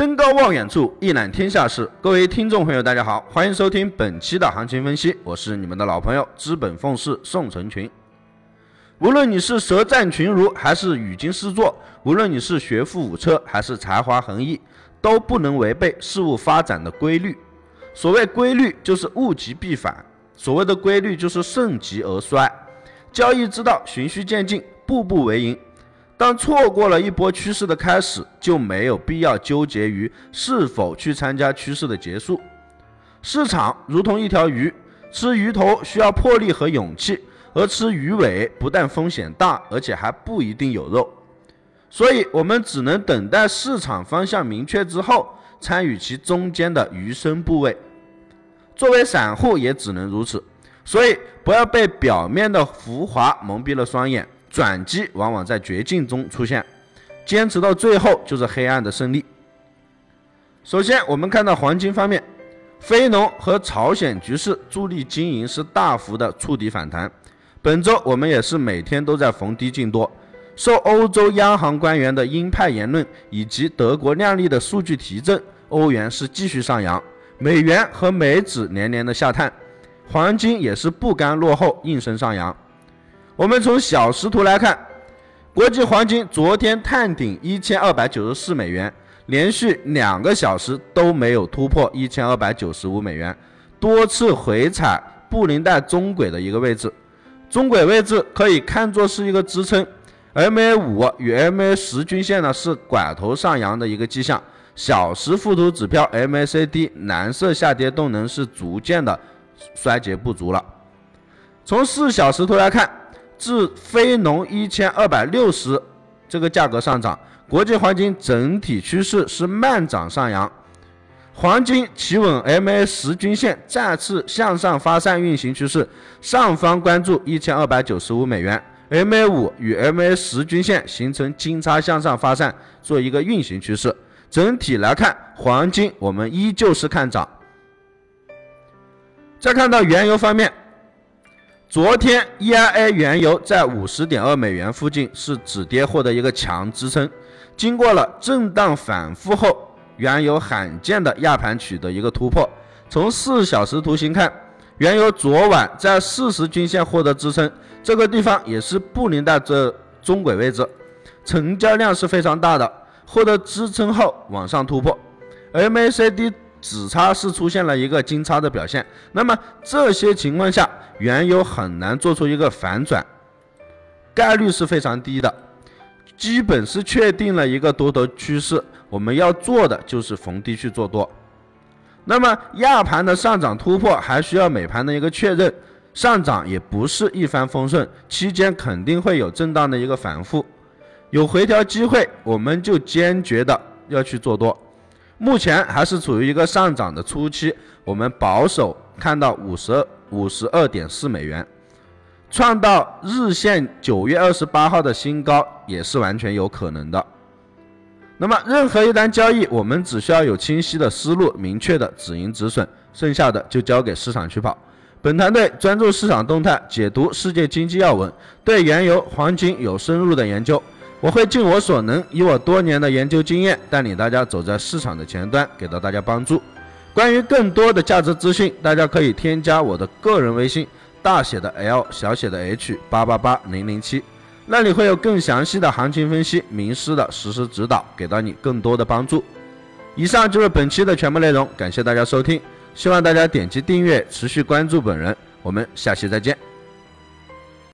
登高望远处，一览天下事。各位听众朋友，大家好，欢迎收听本期的行情分析，我是你们的老朋友资本奉仕宋成群。无论你是舌战群儒，还是语惊四座；无论你是学富五车，还是才华横溢，都不能违背事物发展的规律。所谓规律，就是物极必反；所谓的规律，就是盛极而衰。交易之道，循序渐进，步步为营。当错过了一波趋势的开始，就没有必要纠结于是否去参加趋势的结束。市场如同一条鱼，吃鱼头需要魄力和勇气，而吃鱼尾不但风险大，而且还不一定有肉。所以，我们只能等待市场方向明确之后，参与其中间的余生部位。作为散户，也只能如此。所以，不要被表面的浮华蒙蔽了双眼。转机往往在绝境中出现，坚持到最后就是黑暗的胜利。首先，我们看到黄金方面，非农和朝鲜局势助力金银是大幅的触底反弹。本周我们也是每天都在逢低进多，受欧洲央行官员的鹰派言论以及德国靓丽的数据提振，欧元是继续上扬，美元和美指连连的下探，黄金也是不甘落后，应声上扬。我们从小时图来看，国际黄金昨天探顶一千二百九十四美元，连续两个小时都没有突破一千二百九十五美元，多次回踩布林带中轨的一个位置，中轨位置可以看作是一个支撑，MA 五与 MA 十均线呢是拐头上扬的一个迹象，小时附图指标 MACD 蓝色下跌动能是逐渐的衰竭不足了，从四小时图来看。至非农一千二百六十这个价格上涨，国际黄金整体趋势是慢涨上扬，黄金企稳 MA 十均线，再次向上发散运行趋势，上方关注一千二百九十五美元，MA 五与 MA 十均线形成金叉向上发散，做一个运行趋势。整体来看，黄金我们依旧是看涨。再看到原油方面。昨天，EIA 原油在五十点二美元附近是止跌获得一个强支撑，经过了震荡反复后，原油罕见的亚盘取得一个突破。从四小时图形看，原油昨晚在四十均线获得支撑，这个地方也是布林带这中轨位置，成交量是非常大的，获得支撑后往上突破，MACD。指差是出现了一个金叉的表现，那么这些情况下，原油很难做出一个反转，概率是非常低的，基本是确定了一个多头趋势。我们要做的就是逢低去做多。那么亚盘的上涨突破还需要美盘的一个确认，上涨也不是一帆风顺，期间肯定会有震荡的一个反复，有回调机会，我们就坚决的要去做多。目前还是处于一个上涨的初期，我们保守看到五十五十二点四美元，创到日线九月二十八号的新高也是完全有可能的。那么任何一单交易，我们只需要有清晰的思路、明确的止盈止损，剩下的就交给市场去跑。本团队专注市场动态，解读世界经济要闻，对原油、黄金有深入的研究。我会尽我所能，以我多年的研究经验，带领大家走在市场的前端，给到大家帮助。关于更多的价值资讯，大家可以添加我的个人微信，大写的 L，小写的 H，八八八零零七，那里会有更详细的行情分析、名师的实时指导，给到你更多的帮助。以上就是本期的全部内容，感谢大家收听，希望大家点击订阅，持续关注本人，我们下期再见。